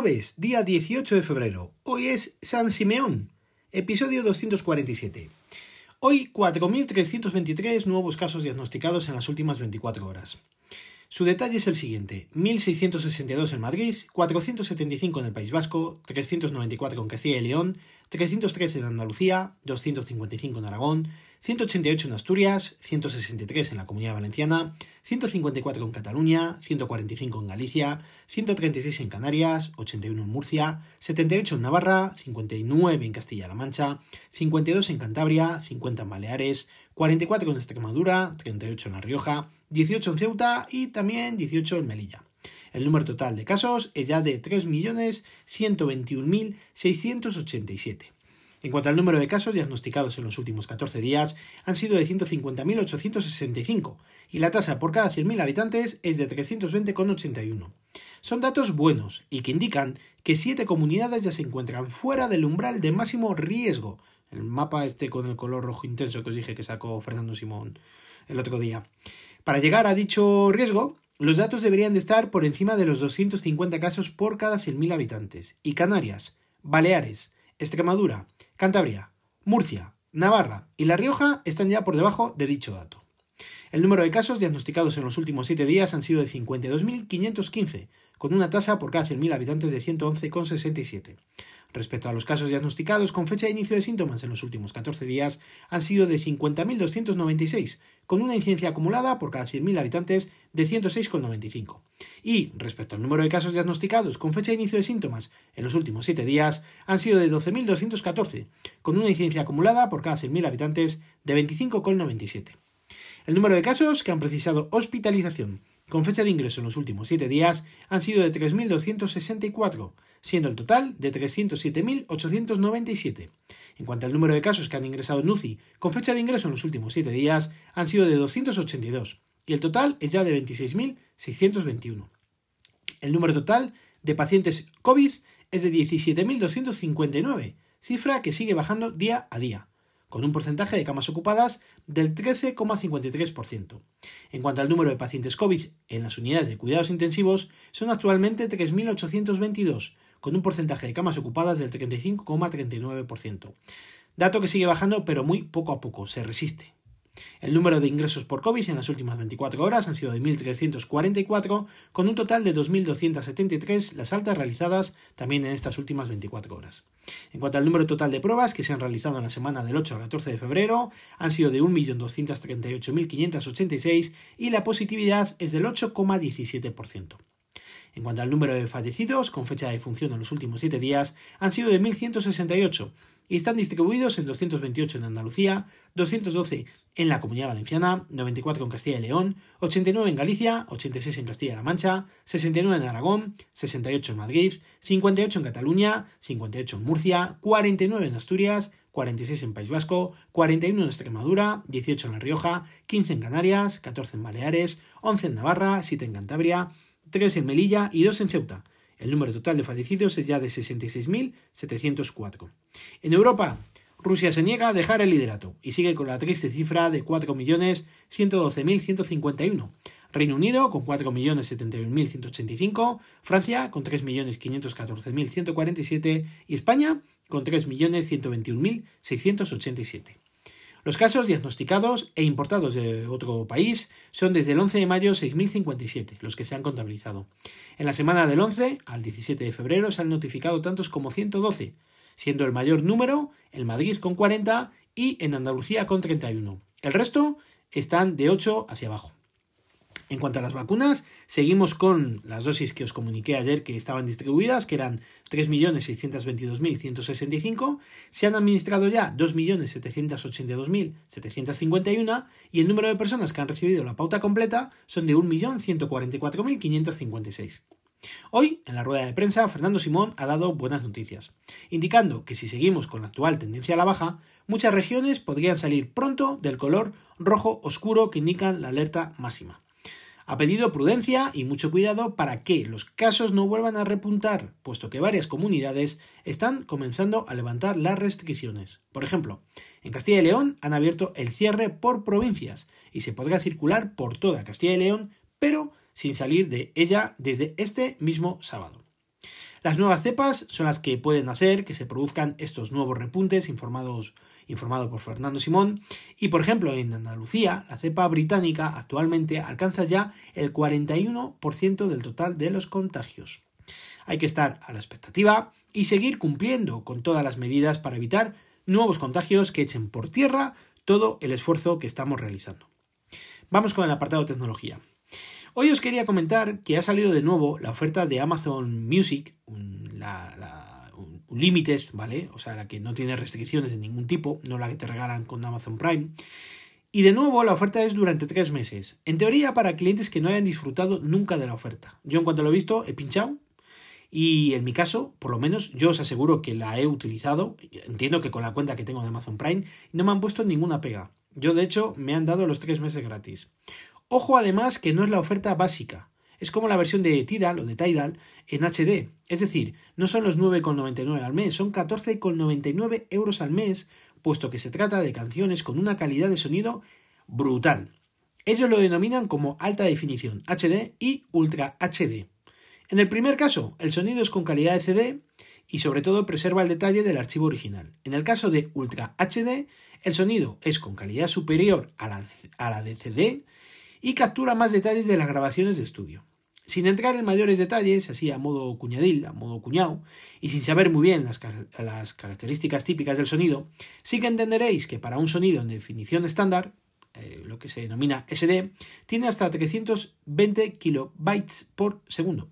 Jueves, día 18 de febrero. Hoy es San Simeón, episodio 247. Hoy 4.323 nuevos casos diagnosticados en las últimas 24 horas. Su detalle es el siguiente: 1.662 en Madrid, 475 en el País Vasco, 394 en Castilla y León, 313 en Andalucía, 255 en Aragón, 188 en Asturias, 163 en la Comunidad Valenciana, 154 en Cataluña, 145 en Galicia, 136 en Canarias, 81 en Murcia, 78 en Navarra, 59 en Castilla-La Mancha, 52 en Cantabria, 50 en Baleares, 44 en Extremadura, 38 en La Rioja, 18 en Ceuta y también 18 en Melilla. El número total de casos es ya de 3.121.687. En cuanto al número de casos diagnosticados en los últimos 14 días, han sido de 150.865 y la tasa por cada 100.000 habitantes es de 320,81. Son datos buenos y que indican que siete comunidades ya se encuentran fuera del umbral de máximo riesgo. El mapa este con el color rojo intenso que os dije que sacó Fernando Simón el otro día. Para llegar a dicho riesgo, los datos deberían de estar por encima de los 250 casos por cada 100.000 habitantes. Y Canarias, Baleares, Extremadura, Cantabria, Murcia, Navarra y La Rioja están ya por debajo de dicho dato. El número de casos diagnosticados en los últimos 7 días han sido de 52.515, con una tasa por cada 100.000 habitantes de 111,67. Respecto a los casos diagnosticados con fecha de inicio de síntomas en los últimos 14 días, han sido de 50.296, con una incidencia acumulada por cada 100.000 habitantes de 106,95. Y, respecto al número de casos diagnosticados con fecha de inicio de síntomas en los últimos 7 días, han sido de 12.214, con una incidencia acumulada por cada 100.000 habitantes de 25,97. El número de casos que han precisado hospitalización con fecha de ingreso en los últimos 7 días han sido de 3.264, siendo el total de 307.897. En cuanto al número de casos que han ingresado en UCI con fecha de ingreso en los últimos 7 días, han sido de 282, y el total es ya de 26.621. El número total de pacientes COVID es de 17.259, cifra que sigue bajando día a día, con un porcentaje de camas ocupadas del 13,53%. En cuanto al número de pacientes COVID en las unidades de cuidados intensivos, son actualmente 3.822, con un porcentaje de camas ocupadas del 35,39%. Dato que sigue bajando pero muy poco a poco, se resiste. El número de ingresos por COVID en las últimas 24 horas han sido de 1.344, con un total de 2.273 las altas realizadas también en estas últimas 24 horas. En cuanto al número total de pruebas que se han realizado en la semana del 8 al 14 de febrero, han sido de 1.238.586 y la positividad es del 8,17%. En cuanto al número de fallecidos, con fecha de defunción en los últimos 7 días, han sido de 1.168 y están distribuidos en 228 en Andalucía, 212 en la Comunidad Valenciana, 94 en Castilla y León, 89 en Galicia, 86 en Castilla-La Mancha, 69 en Aragón, 68 en Madrid, 58 en Cataluña, 58 en Murcia, 49 en Asturias, 46 en País Vasco, 41 en Extremadura, 18 en La Rioja, 15 en Canarias, 14 en Baleares, 11 en Navarra, 7 en Cantabria, 3 en Melilla y 2 en Ceuta. El número total de fallecidos es ya de 66.704. En Europa, Rusia se niega a dejar el liderato y sigue con la triste cifra de 4.112.151. Reino Unido con 4.071.185, Francia con 3.514.147 y España con 3.121.687. Los casos diagnosticados e importados de otro país son desde el 11 de mayo 6.057 los que se han contabilizado. En la semana del 11 al 17 de febrero se han notificado tantos como 112, siendo el mayor número en Madrid con 40 y en Andalucía con 31. El resto están de 8 hacia abajo. En cuanto a las vacunas, seguimos con las dosis que os comuniqué ayer que estaban distribuidas, que eran 3.622.165. Se han administrado ya 2.782.751 y el número de personas que han recibido la pauta completa son de 1.144.556. Hoy, en la rueda de prensa, Fernando Simón ha dado buenas noticias, indicando que si seguimos con la actual tendencia a la baja, muchas regiones podrían salir pronto del color rojo oscuro que indican la alerta máxima. Ha pedido prudencia y mucho cuidado para que los casos no vuelvan a repuntar, puesto que varias comunidades están comenzando a levantar las restricciones. Por ejemplo, en Castilla y León han abierto el cierre por provincias y se podrá circular por toda Castilla y León, pero sin salir de ella desde este mismo sábado. Las nuevas cepas son las que pueden hacer que se produzcan estos nuevos repuntes informados informado por Fernando Simón, y por ejemplo en Andalucía la cepa británica actualmente alcanza ya el 41% del total de los contagios. Hay que estar a la expectativa y seguir cumpliendo con todas las medidas para evitar nuevos contagios que echen por tierra todo el esfuerzo que estamos realizando. Vamos con el apartado tecnología. Hoy os quería comentar que ha salido de nuevo la oferta de Amazon Music, la, un, Limited, ¿vale? O sea, la que no tiene restricciones de ningún tipo, no la que te regalan con Amazon Prime. Y de nuevo, la oferta es durante tres meses. En teoría, para clientes que no hayan disfrutado nunca de la oferta. Yo, en cuanto lo he visto, he pinchado. Y en mi caso, por lo menos, yo os aseguro que la he utilizado. Entiendo que con la cuenta que tengo de Amazon Prime no me han puesto ninguna pega. Yo, de hecho, me han dado los tres meses gratis. Ojo además que no es la oferta básica. Es como la versión de Tidal o de Tidal en HD. Es decir, no son los 9,99 al mes, son 14,99 euros al mes, puesto que se trata de canciones con una calidad de sonido brutal. Ellos lo denominan como alta definición HD y Ultra HD. En el primer caso, el sonido es con calidad de CD y sobre todo preserva el detalle del archivo original. En el caso de Ultra HD, el sonido es con calidad superior a la, a la de CD y captura más detalles de las grabaciones de estudio. Sin entrar en mayores detalles, así a modo cuñadil, a modo cuñado, y sin saber muy bien las, características típicas del sonido, sí que entenderéis que para un sonido en definición estándar, eh, lo que se denomina SD, tiene hasta 320 kilobytes por segundo.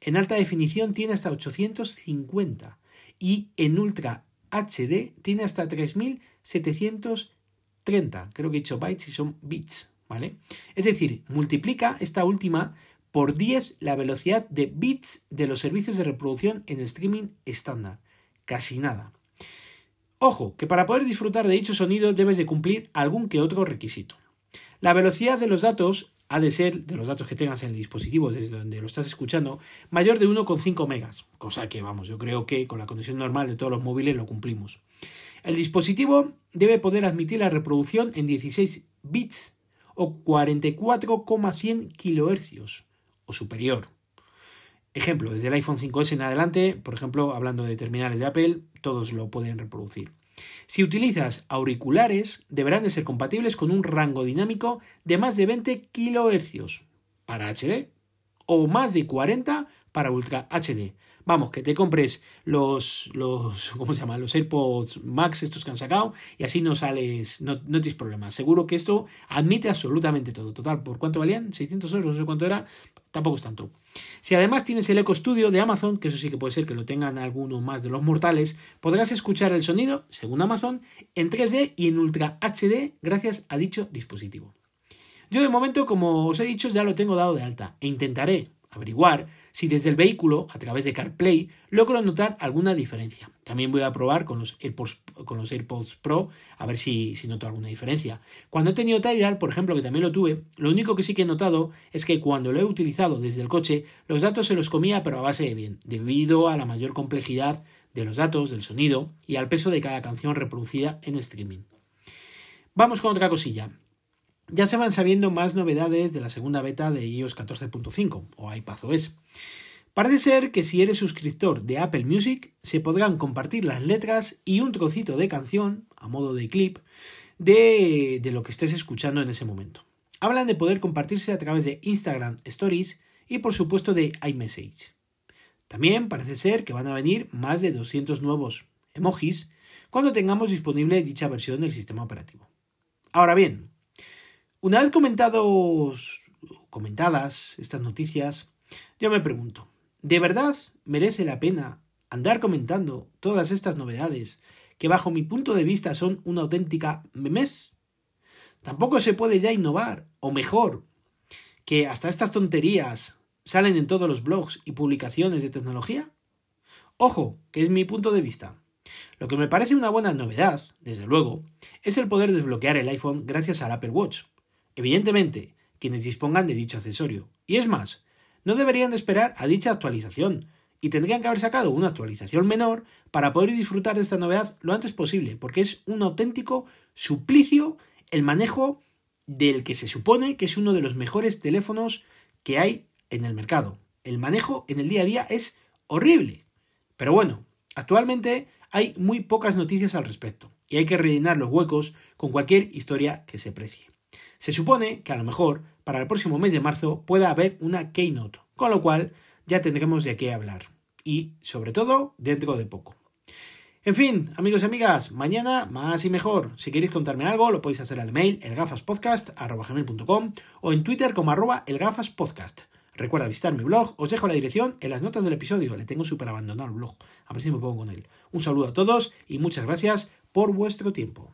En alta definición tiene hasta 850 y en Ultra HD tiene hasta 3730. Creo que he dicho bytes y son bits. ¿vale? Es decir, multiplica esta última por 10 la velocidad de bits de los servicios de reproducción en streaming estándar. Casi nada. Ojo, que para poder disfrutar de dicho sonido debes de cumplir algún que otro requisito. La velocidad de los datos ha de ser, de los datos que tengas en el dispositivo desde donde lo estás escuchando, mayor de 1,5 megas, cosa que vamos, yo creo que con la conexión normal de todos los móviles lo cumplimos. El dispositivo debe poder admitir la reproducción en 16 bits o 44,100 kHz superior. Ejemplo, desde el iPhone 5S en adelante, por ejemplo, hablando de terminales de Apple, todos lo pueden reproducir. Si utilizas auriculares, deberán de ser compatibles con un rango dinámico de más de 20 kHz para HD o más de 40 para Ultra HD. Vamos, que te compres los, los, ¿cómo se llama? Los AirPods Max, estos que han sacado, y así no sales, no, no tienes problemas. Seguro que esto admite absolutamente todo. Total, ¿por cuánto valían? 600 euros, no sé cuánto era, tampoco es tanto. Si además tienes el Eco Studio de Amazon, que eso sí que puede ser que lo tengan alguno más de los mortales, podrás escuchar el sonido, según Amazon, en 3D y en Ultra HD gracias a dicho dispositivo. Yo de momento, como os he dicho, ya lo tengo dado de alta e intentaré averiguar si desde el vehículo, a través de CarPlay, logro notar alguna diferencia. También voy a probar con los AirPods, con los AirPods Pro a ver si, si, noto alguna diferencia. Cuando he tenido Tidal, por ejemplo, que también lo tuve, lo único que sí que he notado es que cuando lo he utilizado desde el coche, los datos se los comía pero a base de bien, debido a la mayor complejidad de los datos, del sonido y al peso de cada canción reproducida en streaming. Vamos con otra cosilla. Ya se van sabiendo más novedades de la segunda beta de iOS 14.5 o iPadOS. Parece ser que si eres suscriptor de Apple Music se podrán compartir las letras y un trocito de canción, a modo de clip, de, de lo que estés escuchando en ese momento. Hablan de poder compartirse a través de Instagram Stories y por supuesto de iMessage. También parece ser que van a venir más de 200 nuevos emojis cuando tengamos disponible dicha versión del sistema operativo. Ahora bien, una vez comentados, comentadas estas noticias, yo me pregunto, ¿de verdad merece la pena andar comentando todas estas novedades que bajo mi punto de vista son una auténtica memez? Tampoco se puede ya innovar, o mejor, que hasta estas tonterías salen en todos los blogs y publicaciones de tecnología. Ojo, que es mi punto de vista. Lo que me parece una buena novedad, desde luego, es el poder desbloquear el iPhone gracias al Apple Watch, evidentemente, quienes dispongan de dicho accesorio. Y es más, no deberían de esperar a dicha actualización, y tendrían que haber sacado una actualización menor para poder disfrutar de esta novedad lo antes posible, porque es un auténtico suplicio el manejo del que se supone que es uno de los mejores teléfonos que hay en el mercado. El manejo en el día a día es horrible, Pero bueno, actualmente hay muy pocas noticias al respecto, y hay que rellenar los huecos con cualquier historia que se precie. Se supone que a lo mejor para el próximo mes de marzo pueda haber una keynote, con lo cual ya tendremos de qué hablar. Y sobre todo dentro de poco. En fin, amigos y amigas, mañana más y mejor. Si queréis contarme algo, lo podéis hacer al mail elgafaspodcast.com o en Twitter como arroba elgafaspodcast. Recuerda visitar mi blog, os dejo la dirección en las notas del episodio, le tengo súper abandonado el blog, a ver si me pongo con él. Un saludo a todos y muchas gracias por vuestro tiempo.